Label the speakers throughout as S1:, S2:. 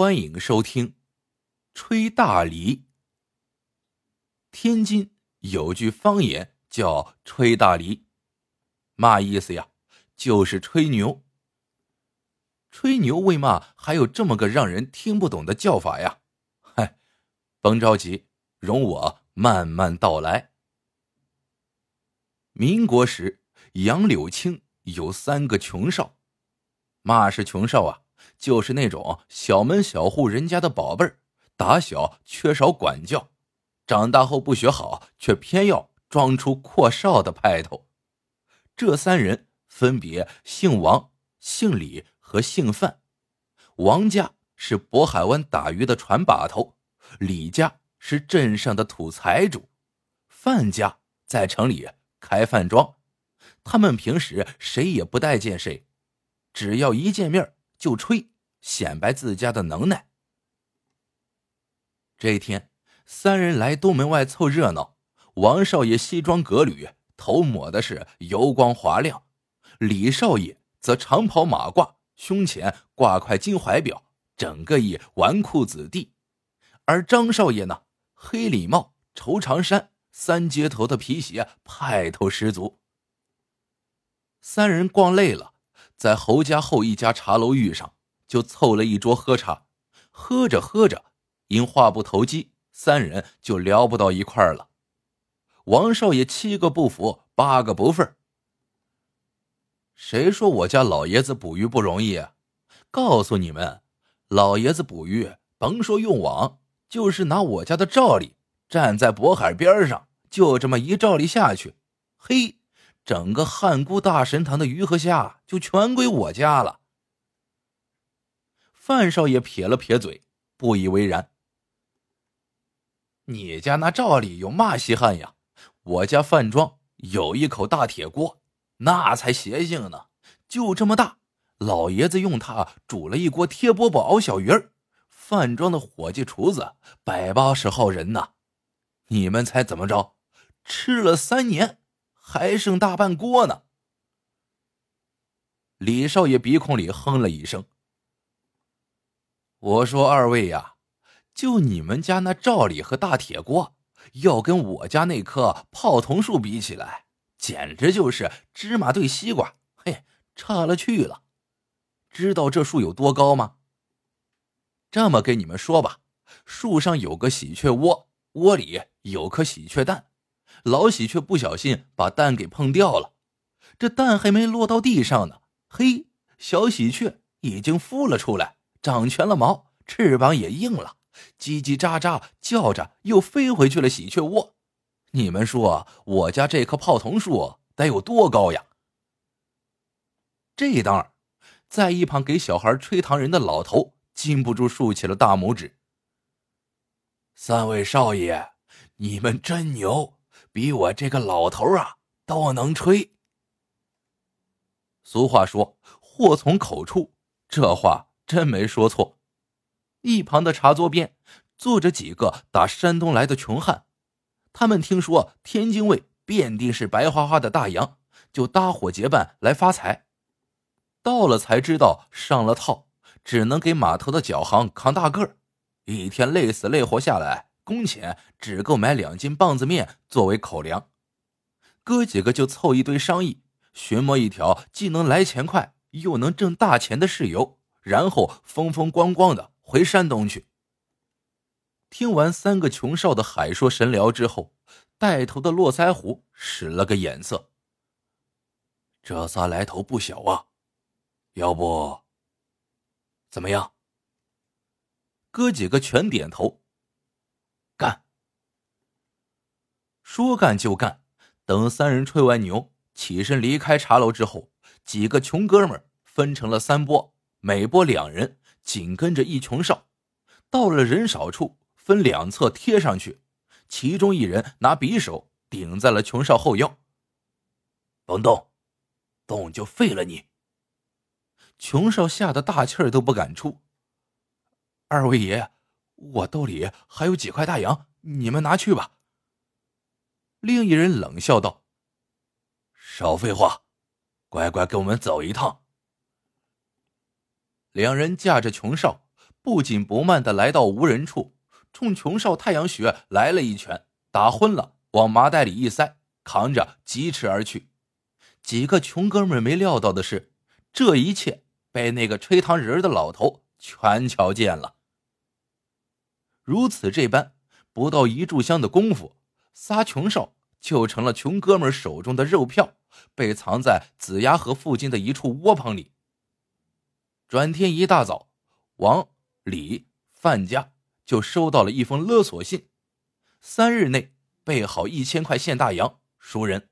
S1: 欢迎收听《吹大梨》。天津有句方言叫“吹大梨”，嘛意思呀？就是吹牛。吹牛为嘛还有这么个让人听不懂的叫法呀？嗨，甭着急，容我慢慢道来。民国时，杨柳青有三个穷少。嘛是穷少啊？就是那种小门小户人家的宝贝儿，打小缺少管教，长大后不学好，却偏要装出阔少的派头。这三人分别姓王、姓李和姓范。王家是渤海湾打鱼的船把头，李家是镇上的土财主，范家在城里开饭庄。他们平时谁也不待见谁。只要一见面就吹，显摆自家的能耐。这一天，三人来东门外凑热闹。王少爷西装革履，头抹的是油光滑亮；李少爷则长袍马褂，胸前挂块金怀表，整个一纨绔子弟。而张少爷呢，黑礼帽、绸长衫、三接头的皮鞋，派头十足。三人逛累了。在侯家后一家茶楼遇上，就凑了一桌喝茶。喝着喝着，因话不投机，三人就聊不到一块儿了。王少爷七个不服，八个不忿谁说我家老爷子捕鱼不容易？啊告诉你们，老爷子捕鱼，甭说用网，就是拿我家的照例，站在渤海边上，就这么一照例下去，嘿。整个汉沽大神堂的鱼和虾就全归我家了。范少爷撇了撇嘴，不以为然。你家那照里有嘛稀罕呀？我家饭庄有一口大铁锅，那才邪性呢，就这么大。老爷子用它煮了一锅贴饽饽熬小鱼儿，饭庄的伙计厨子百八十号人呢。你们猜怎么着？吃了三年。还剩大半锅呢。李少爷鼻孔里哼了一声：“我说二位呀，就你们家那罩里和大铁锅，要跟我家那棵泡桐树比起来，简直就是芝麻对西瓜，嘿，差了去了。知道这树有多高吗？这么跟你们说吧，树上有个喜鹊窝，窝里有颗喜鹊蛋。”老喜鹊不小心把蛋给碰掉了，这蛋还没落到地上呢，嘿，小喜鹊已经孵了出来，长全了毛，翅膀也硬了，叽叽喳喳叫着又飞回去了喜鹊窝。你们说我家这棵泡桐树得有多高呀？这当儿，在一旁给小孩吹糖人的老头禁不住竖起了大拇指。三位少爷，你们真牛！比我这个老头啊都能吹。俗话说“祸从口出”，这话真没说错。一旁的茶桌边坐着几个打山东来的穷汉，他们听说天津卫遍地是白花花的大洋，就搭伙结伴来发财。到了才知道上了套，只能给码头的脚行扛大个儿，一天累死累活下来。工钱只够买两斤棒子面作为口粮，哥几个就凑一堆商议，寻摸一条既能来钱快又能挣大钱的事由，然后风风光光的回山东去。听完三个穷少的海说神聊之后，带头的络腮胡使了个眼色。这仨来头不小啊，要不怎么样？哥几个全点头。干！说干就干。等三人吹完牛，起身离开茶楼之后，几个穷哥们分成了三波，每波两人，紧跟着一穷少。到了人少处，分两侧贴上去。其中一人拿匕首顶在了穷少后腰。甭动，动就废了你！穷少吓得大气儿都不敢出。二位爷。我兜里还有几块大洋，你们拿去吧。另一人冷笑道：“少废话，乖乖跟我们走一趟。”两人驾着穷少，不紧不慢的来到无人处，冲穷少太阳穴来了一拳，打昏了，往麻袋里一塞，扛着疾驰而去。几个穷哥们没料到的是，这一切被那个吹糖人的老头全瞧见了。如此这般，不到一炷香的功夫，仨穷少就成了穷哥们手中的肉票，被藏在子牙河附近的一处窝棚里。转天一大早，王、李、范家就收到了一封勒索信，三日内备好一千块现大洋赎人。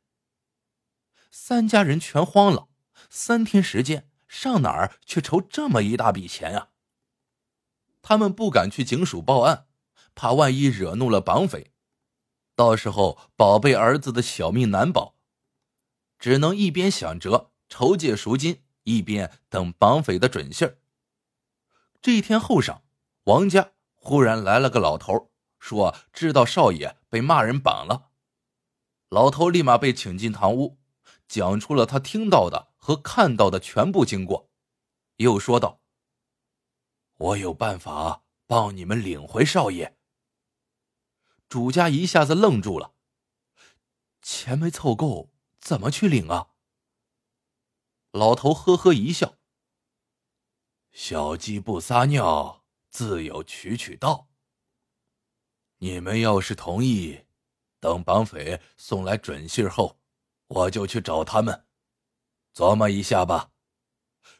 S1: 三家人全慌了，三天时间上哪儿去筹这么一大笔钱啊？他们不敢去警署报案，怕万一惹怒了绑匪，到时候宝贝儿子的小命难保，只能一边想着筹借赎金。一边等绑匪的准信儿。这一天后晌，王家忽然来了个老头，说知道少爷被骂人绑了。老头立马被请进堂屋，讲出了他听到的和看到的全部经过，又说道：“我有办法帮你们领回少爷。”主家一下子愣住了，钱没凑够，怎么去领啊？老头呵呵一笑：“小鸡不撒尿，自有取取道。你们要是同意，等绑匪送来准信后，我就去找他们，琢磨一下吧。”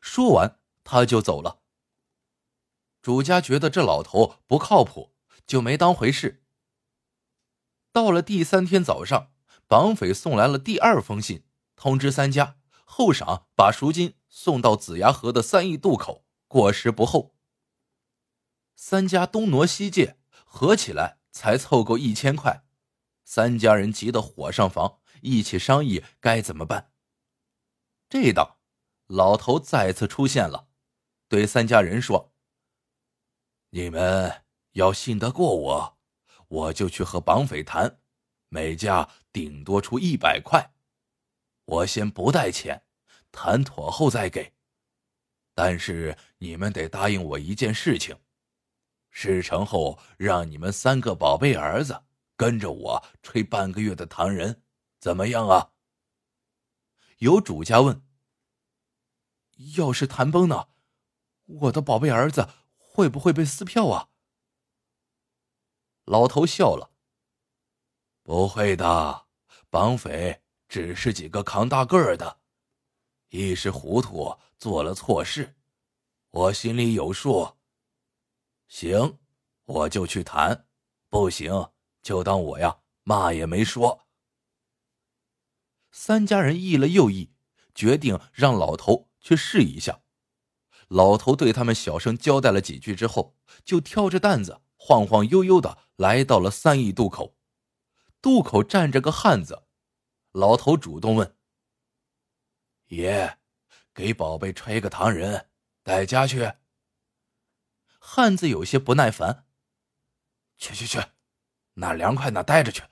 S1: 说完，他就走了。主家觉得这老头不靠谱，就没当回事。到了第三天早上，绑匪送来了第二封信，通知三家。后晌，把赎金送到子牙河的三义渡口，过时不候。三家东挪西借，合起来才凑够一千块。三家人急得火上房，一起商议该怎么办。这当，老头再次出现了，对三家人说：“你们要信得过我，我就去和绑匪谈，每家顶多出一百块。”我先不带钱，谈妥后再给。但是你们得答应我一件事情：事成后，让你们三个宝贝儿子跟着我吹半个月的糖人，怎么样啊？有主家问：“要是谈崩呢？我的宝贝儿子会不会被撕票啊？”老头笑了：“不会的，绑匪。”只是几个扛大个儿的，一时糊涂做了错事，我心里有数。行，我就去谈；不行，就当我呀嘛也没说。三家人议了又议，决定让老头去试一下。老头对他们小声交代了几句之后，就挑着担子晃晃悠悠的来到了三义渡口。渡口站着个汉子。老头主动问：“爷，给宝贝吹个糖人，带家去。”汉子有些不耐烦：“去去去，哪凉快哪待着去。”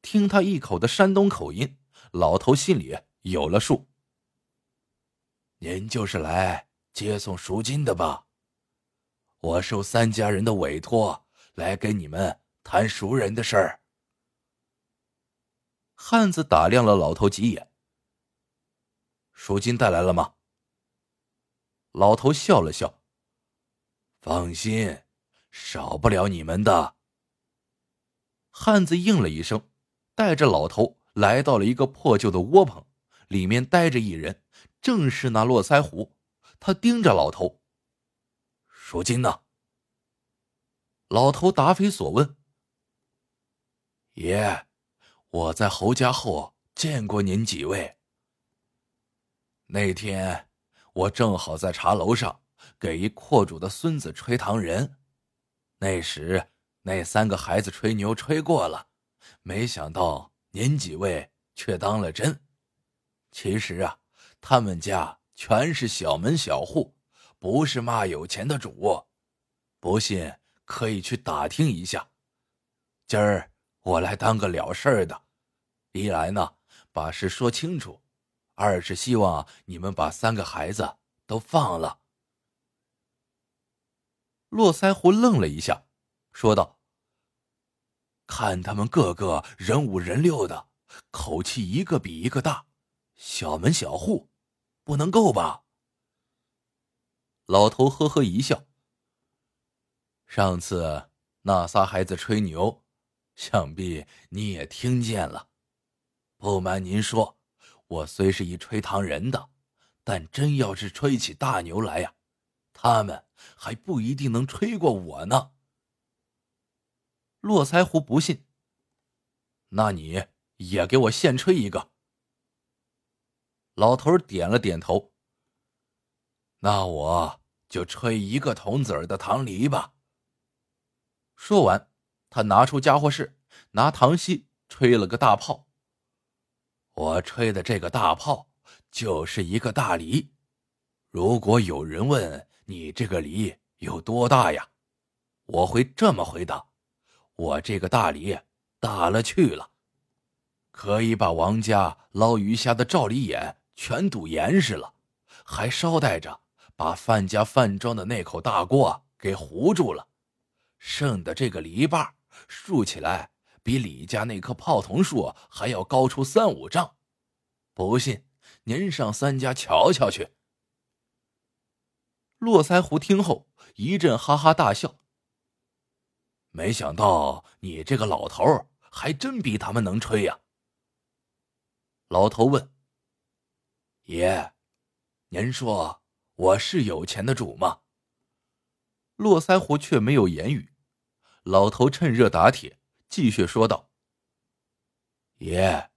S1: 听他一口的山东口音，老头心里有了数。您就是来接送赎金的吧？我受三家人的委托，来跟你们谈赎人的事儿。汉子打量了老头几眼。赎金带来了吗？老头笑了笑。放心，少不了你们的。汉子应了一声，带着老头来到了一个破旧的窝棚，里面待着一人，正是那络腮胡。他盯着老头。赎金呢？老头答非所问。爷。我在侯家后见过您几位。那天我正好在茶楼上给一阔主的孙子吹糖人，那时那三个孩子吹牛吹过了，没想到您几位却当了真。其实啊，他们家全是小门小户，不是骂有钱的主。不信可以去打听一下。今儿。我来当个了事儿的，一来呢把事说清楚，二是希望你们把三个孩子都放了。络腮胡愣了一下，说道：“看他们个个人五人六的，口气一个比一个大，小门小户，不能够吧？”老头呵呵一笑：“上次那仨孩子吹牛，想必你也听见了。不瞒您说。”我虽是一吹糖人的，但真要是吹起大牛来呀，他们还不一定能吹过我呢。络腮胡不信，那你也给我现吹一个。老头点了点头。那我就吹一个铜子儿的糖梨吧。说完，他拿出家伙事，拿糖稀吹了个大炮。我吹的这个大炮就是一个大梨。如果有人问你这个梨有多大呀，我会这么回答：我这个大梨大了去了，可以把王家捞鱼虾的照梨眼全堵严实了，还捎带着把范家饭庄的那口大锅给糊住了。剩的这个篱笆竖起来。比李家那棵泡桐树还要高出三五丈，不信您上三家瞧瞧去。络腮胡听后一阵哈哈大笑。没想到你这个老头还真比他们能吹呀。老头问：“爷，您说我是有钱的主吗？”络腮胡却没有言语。老头趁热打铁。继续说道：“爷，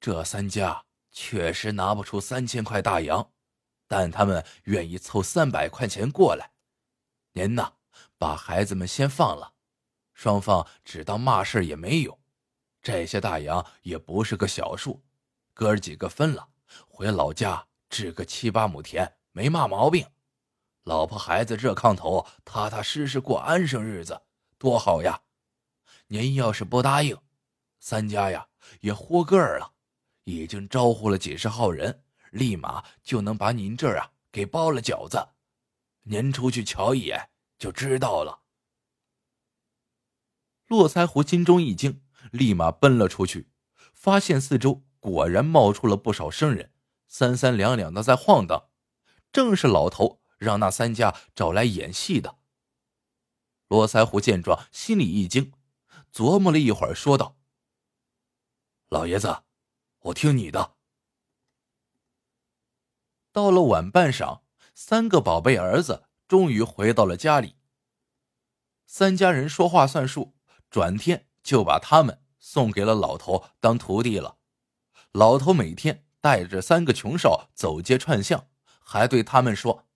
S1: 这三家确实拿不出三千块大洋，但他们愿意凑三百块钱过来。您呐，把孩子们先放了，双方只当嘛事也没有。这些大洋也不是个小数，哥儿几个分了，回老家置个七八亩田，没嘛毛病。老婆孩子热炕头，踏踏实实过安生日子，多好呀！”您要是不答应，三家呀也豁个儿了，已经招呼了几十号人，立马就能把您这儿啊给包了饺子。您出去瞧一眼就知道了。络腮胡心中一惊，立马奔了出去，发现四周果然冒出了不少生人，三三两两的在晃荡，正是老头让那三家找来演戏的。络腮胡见状，心里一惊。琢磨了一会儿，说道：“老爷子，我听你的。”到了晚半晌，三个宝贝儿子终于回到了家里。三家人说话算数，转天就把他们送给了老头当徒弟了。老头每天带着三个穷少走街串巷，还对他们说：“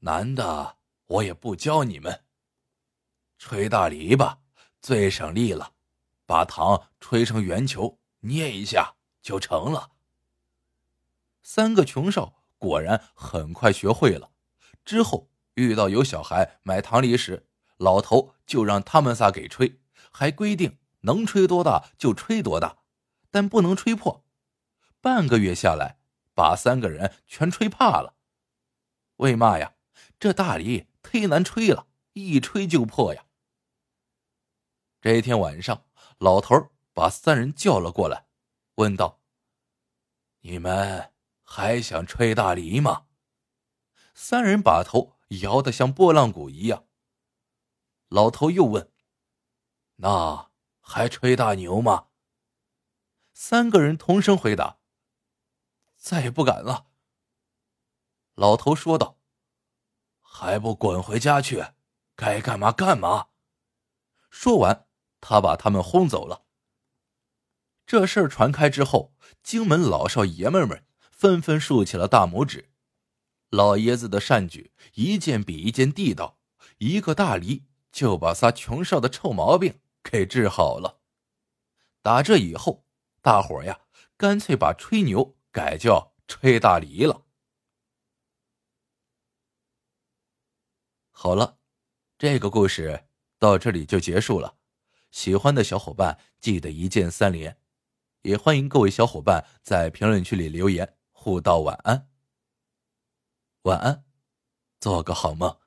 S1: 男的我也不教你们，吹大梨吧。”最省力了，把糖吹成圆球，捏一下就成了。三个穷少果然很快学会了。之后遇到有小孩买糖梨时，老头就让他们仨给吹，还规定能吹多大就吹多大，但不能吹破。半个月下来，把三个人全吹怕了。为嘛呀？这大梨忒难吹了，一吹就破呀。这一天晚上，老头把三人叫了过来，问道：“你们还想吹大梨吗？”三人把头摇得像拨浪鼓一样。老头又问：“那还吹大牛吗？”三个人同声回答：“再也不敢了。”老头说道：“还不滚回家去，该干嘛干嘛。”说完。他把他们轰走了。这事儿传开之后，荆门老少爷们们纷纷竖起了大拇指。老爷子的善举一件比一件地道，一个大梨就把仨穷少的臭毛病给治好了。打这以后，大伙呀，干脆把吹牛改叫吹大梨了。好了，这个故事到这里就结束了。喜欢的小伙伴记得一键三连，也欢迎各位小伙伴在评论区里留言互道晚安。晚安，做个好梦。